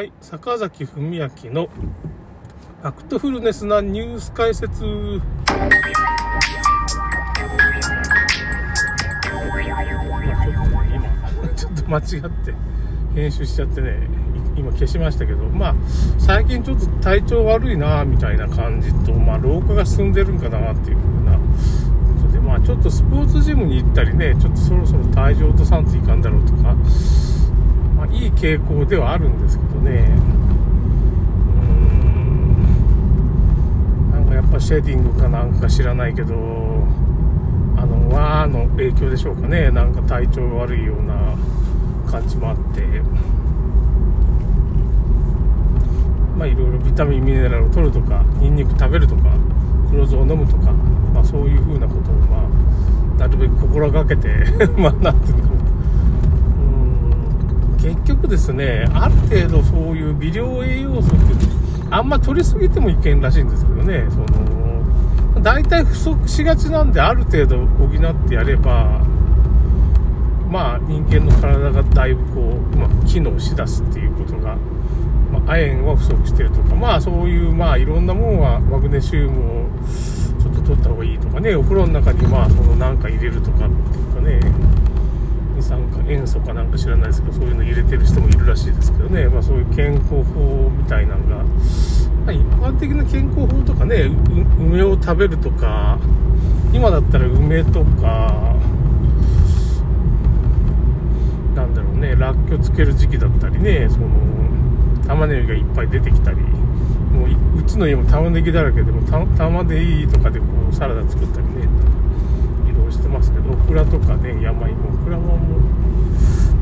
はい、坂崎文明のファクトフルネスなニュース解説。今、ちょっと間違って編集しちゃってね、今消しましたけど、まあ、最近ちょっと体調悪いなみたいな感じと、まあ、老化が進んでるんかなっていう風なことで、まあ、ちょっとスポーツジムに行ったりね、ちょっとそろそろ体重落とさんといかんだろうとか、まあ、いい傾向ではあるんですけどね、うん、なんかやっぱシェーディングかなんか知らないけど、あの、和の影響でしょうかね、なんか体調悪いような感じもあって、まあいろいろビタミン、ミネラルを取るとか、ニンニク食べるとか、黒酢を飲むとか、まあそういうふうなことを、まあ、なるべく心がけて、まあなんていうのか、結局ですね、ある程度そういう微量栄養素って、あんま取りすぎてもいけんらしいんですけどね、その、大体不足しがちなんで、ある程度補ってやれば、まあ人間の体がだいぶこう、まく機能しだすっていうことが、まあ、亜鉛は不足してるとか、まあそういう、まあいろんなもんはマグネシウムをちょっと取った方がいいとかね、お風呂の中にまあそのなんか入れるとかっていうかね、酸化塩素かなんか知らないですけど、そういうの入れてる人もいるらしいですけどね、まあそういう健康法みたいなのが、まあ、一般的な健康法とかね、梅を食べるとか、今だったら梅とか、なんだろうね、らっきょつける時期だったりね、その、玉ねぎがいっぱい出てきたり、もううちの家も玉ねぎだらけでも、た玉でいいとかでこうサラダ作ったりね、動してますけど、オクラとかね、山芋、オクラはもう、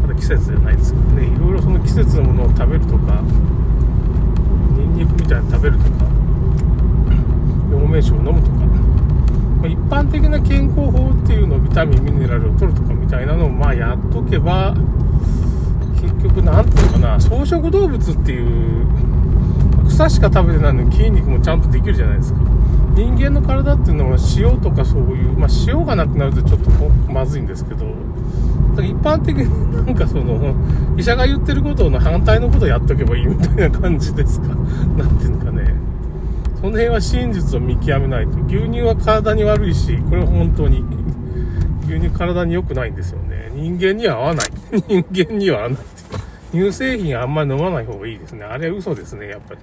まだ季節じゃないですけどね、いろいろその季節のものを食べるとか、ニンニクみたいなの食べるとか、陽明酒を飲むとか、まあ一般的な健康法っていうのをビタミン、ミネラルを取るとかみたいなのをまあやっとけば、結局なんていうのかな、草食動物っていう、草しか食べてないのに筋肉もちゃんとできるじゃないですか。人間の体っていうのは塩とかそういう、まあ塩がなくなるとちょっとまずいんですけど、一般的になんかその、医者が言ってることの反対のことをやっとけばいいみたいな感じですか？なんていうのかね。その辺は真実を見極めないと。牛乳は体に悪いし、これは本当に、牛乳体に良くないんですよね。人間には合わない。人間には合わない。乳製品あんまり飲まない方がいいですね。あれは嘘ですね、やっぱり。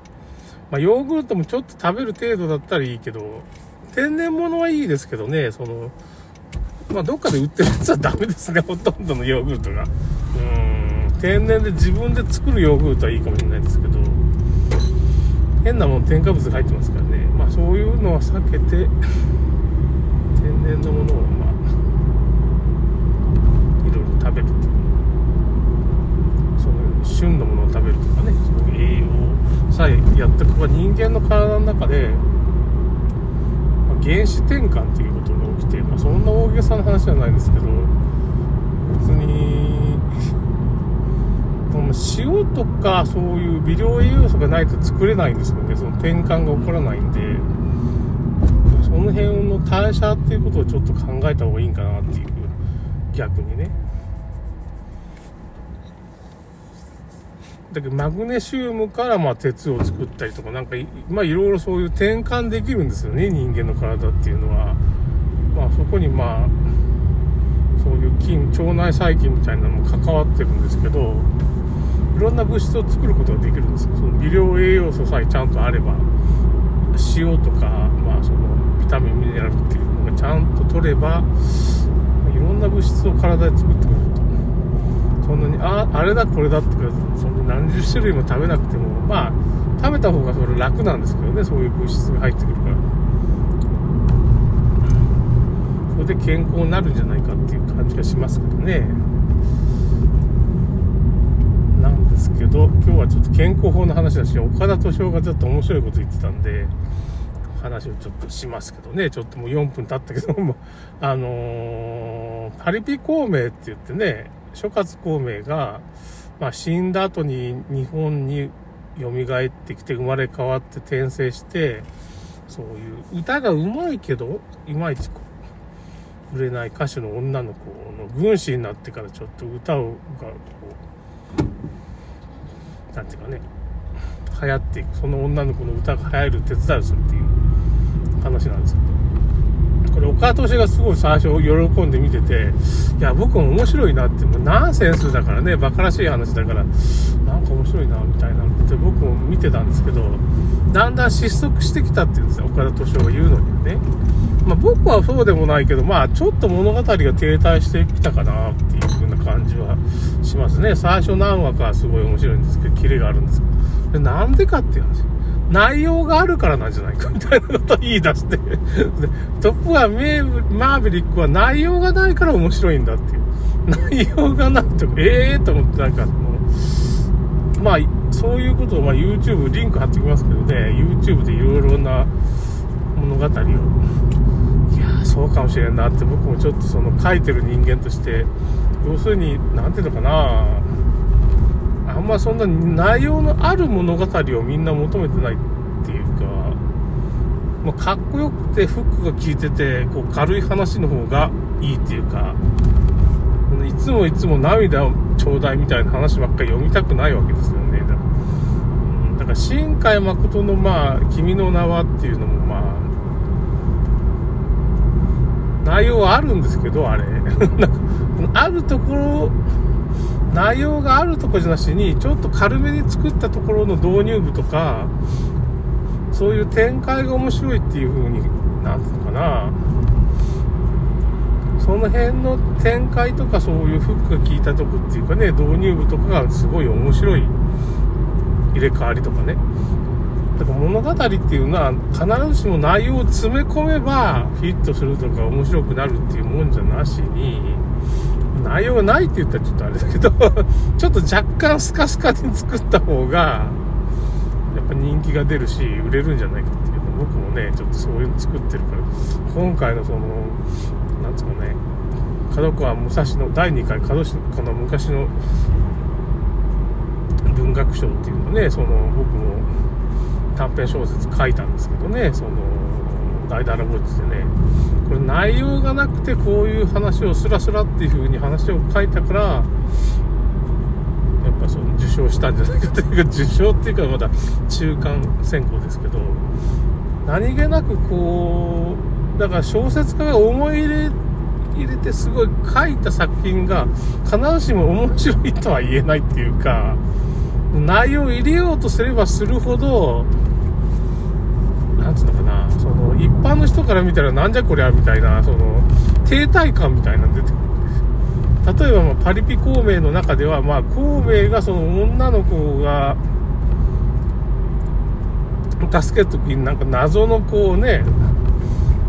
まあ、ヨーグルトもちょっと食べる程度だったらいいけど、天然物はいいですけどね、その、まあ、どっかで売ってるやつはダメですね、ほとんどのヨーグルトが。うん、天然で自分で作るヨーグルトはいいかもしれないですけど、変なもん添加物が入ってますからね。まあ、そういうのは避けて、天然のものを、まあ、いろいろ食べると。その、旬のものを食べるとかね、さえやっておけば人間の体の中で、まあ、原子転換っていうことが起きて、まあ、そんな大げさな話じゃないんですけど、別に、塩とかそういう微量栄養素がないと作れないんですよね。その転換が起こらないんで、その辺の代謝っていうことをちょっと考えた方がいいんかなっていう、逆にね。だけどマグネシウムからまあ鉄を作ったりとか、なんかい、まあいろいろそういう転換できるんですよね、人間の体っていうのは。まあそこにまあ、そういう菌、腸内細菌みたいなのも関わってるんですけど、いろんな物質を作ることができるんですよ。その微量栄養素さえちゃんとあれば、塩とか、まあそのビタミン、ミネラルっていうのがちゃんと取れば、いろんな物質を体で作ってくれると。そんなに、あ、あれだこれだってか、そんな何十種類も食べなくても、まあ、食べた方がそれ楽なんですけどね、そういう物質が入ってくるから。それで健康になるんじゃないかっていう感じがしますけどね。なんですけど、今日はちょっと健康法の話だし、岡田敏夫がちょっと面白いこと言ってたんで、話をちょっとしますけどね、ちょっともう4分経ったけども、あのー、パリピ孔明って言ってね、諸葛孔明が、まあ、死んだ後に日本に蘇ってきて生まれ変わって転生して、そういう歌が上手いけど、いまいちこう、売れない歌手の女の子の軍師になってからちょっと歌をがこう、なんていうかね、流行っていく。その女の子の歌が流行る手伝いをするっていう話なんですけど。これ岡田がすごい最初喜んで見てていや僕も面白いなってもうナンセンスだからね馬鹿らしい話だからなんか面白いなみたいなこと僕も見てたんですけどだんだん失速してきたっていうんですよ岡田敏夫が言うのにはねまあ、僕はそうでもないけど、まあ、ちょっと物語が停滞してきたかなっていう風な感じはしますね。最初何話かすごい面白いんですけど、キレがあるんですけど。でなんでかっていう話。内容があるからなんじゃないかみたいなことを言い出して。で、トップガンマーヴェリックは内容がないから面白いんだっていう。内容がないと、ええー、と思ってなんかもう、まあ、そういうことを、まあ、YouTube、リンク貼ってきますけどね、YouTube でいろいろな物語を、いやそうかもしれんなって僕もちょっとその書いてる人間として、要するに、なんていうのかな。あんまそんな内容のある物語をみんな求めてないっていうか、まあ、かっこよくてフックが効いてて、こう軽い話の方がいいっていうか、いつもいつも涙をちょうだいみたいな話ばっかり読みたくないわけですよね。だか、だから新海誠のまあ、君の名はっていうのもまあ、内容はあるんですけど、あれ。あるところ、内容があるとこじゃなしに、ちょっと軽めに作ったところの導入部とか、そういう展開が面白いっていう風に、なんていうのかな。その辺の展開とかそういうフックが効いたとこっていうかね、導入部とかがすごい面白い入れ替わりとかね。だから物語っていうのは必ずしも内容を詰め込めばヒットするとか面白くなるっていうもんじゃなしに、内容がないって言ったらちょっとあれだけど ちょっと若干スカスカに作った方が、やっぱ人気が出るし、売れるんじゃないかっていう。の僕もね、ちょっとそういうの作ってるから、今回のその、なんつうかね、角川武蔵野、第2回角この昔の文学賞っていうのね、その、僕も短編小説書いたんですけどね、その、大だらぼっちでね、これ内容がなくてこういう話をスラスラっていう風に話を書いたから、やっぱその受賞したんじゃないかというか、受賞っていうかまだ中間選考ですけど、何気なくこう、だから小説家が思い入れ入れてすごい書いた作品が必ずしも面白いとは言えないっていうか、内容を入れようとすればするほど、なんつうのかな、その、一般の人から見たらなんじゃこりゃみたいな、その、停滞感みたいなの出てくるんです。例えば、ま、パリピ孔明の中では、まあ、孔明がその女の子が、助けるときになんか謎のこうね、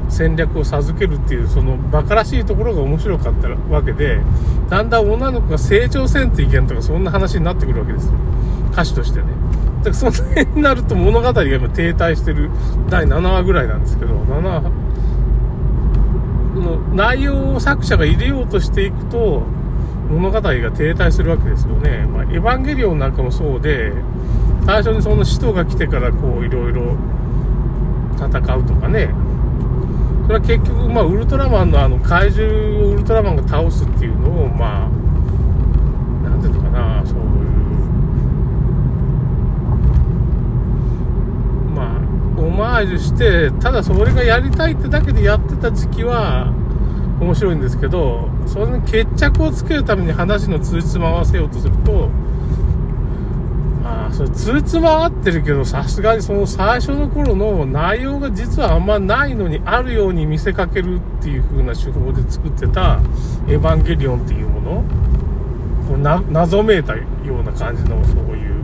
戦略を授けるっていう、その馬鹿らしいところが面白かったわけで、だんだん女の子が成長せんといけんとか、そんな話になってくるわけですよ。歌手としてね。だからその辺になると物語が今停滞してる第7話ぐらいなんですけど、7話、の内容を作者が入れようとしていくと、物語が停滞するわけですよね。まあ、エヴァンゲリオンなんかもそうで、最初にその使徒が来てからこういろいろ戦うとかね、それは結局、まあ、ウルトラマンのあの怪獣をウルトラマンが倒すっていうのを、まあ、なんていうのかな、そういう、まあ、オマージュして、ただそれがやりたいってだけでやってた時期は、面白いんですけど、それに決着をつけるために話の通じ回せようとすると、まあ、それ通つま合ってるけど、さすがにその最初の頃の内容が実はあんまないのにあるように見せかけるっていう風な手法で作ってたエヴァンゲリオンっていうもの、こう謎めいたような感じのそういう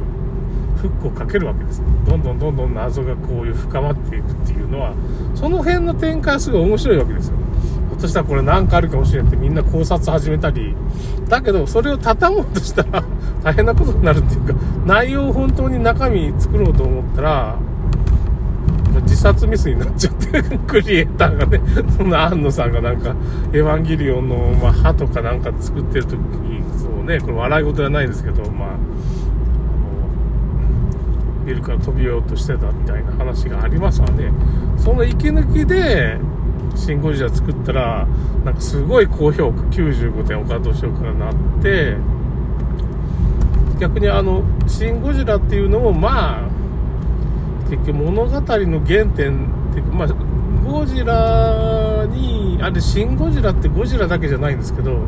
フックをかけるわけですね。どんどんどんどん謎がこういう深まっていくっていうのは、その辺の展開はすごい面白いわけですよ。ひょっとしたらこれ何かあるかもしれんってみんな考察始めたり、だけどそれを畳もうとしたら 大変なことになるっていうか、内容を本当に中身作ろうと思ったら、自殺ミスになっちゃって、クリエイターがね、そんな安野さんがなんか、エヴァンゲリオンの、ま、歯とかなんか作ってる時に、そうね、これ笑い事じゃないですけど、まあ、ビルから飛びようとしてたみたいな話がありますわね。その息抜きで、シン・ゴジラ作ったら、なんかすごい高評価、95点岡田敏夫からなって、逆にあの、シン・ゴジラっていうのも、まあ、結局物語の原点っていうか、まあ、ゴジラに、あれ、シン・ゴジラってゴジラだけじゃないんですけど、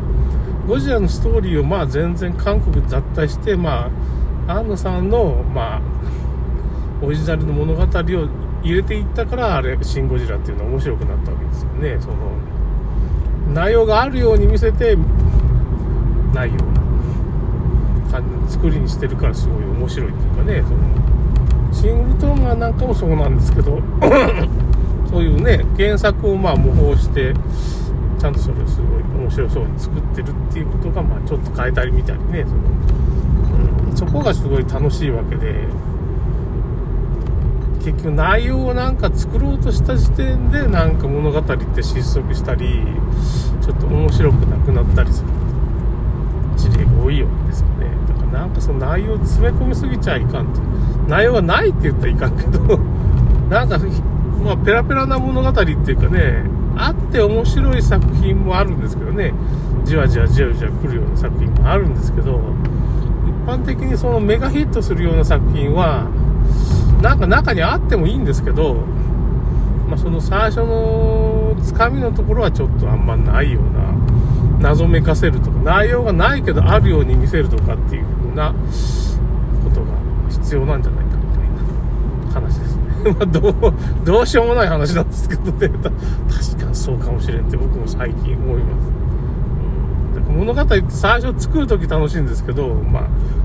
ゴジラのストーリーをまあ全然韓国で脱退して、まあ、安野さんの、まあ、オリジナルの物語を入れていったから、あれ、シン・ゴジラっていうのは面白くなったわけですよね。その、内容があるように見せて、ないような感じの作りにしてるからすごい面白いっていうかね、その、シン・グルトンガなんかもそうなんですけど、そういうね、原作をまあ模倣して、ちゃんとそれをすごい面白そうに作ってるっていうことが、まあちょっと変えたりみたいにね、その、うん、そこがすごい楽しいわけで、結局内容をなんか作ろうとした時点でなんか物語って失速したり、ちょっと面白くなくなったりする事例が多いわけですよね。だからなんかその内容を詰め込みすぎちゃいかんって。内容がないって言ったらいかんけど、なんか、まあペラペラな物語っていうかね、あって面白い作品もあるんですけどね、じわじわじわじわ来るような作品もあるんですけど、一般的にそのメガヒットするような作品は、なんか中にあってもいいんですけど、まあ、その最初のつかみのところはちょっとあんまないような、謎めかせるとか、内容がないけどあるように見せるとかっていう風なことが必要なんじゃないかみたいな話ですね。まあ、どう、どうしようもない話なんですけどね。確かにそうかもしれんって僕も最近思います。物語って最初作るとき楽しいんですけど、まあ、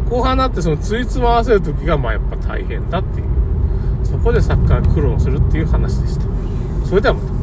後半になってそのついつま合わせるときが、まあやっぱ大変だっていう。そこでサッカー苦労するっていう話でした。それではまた。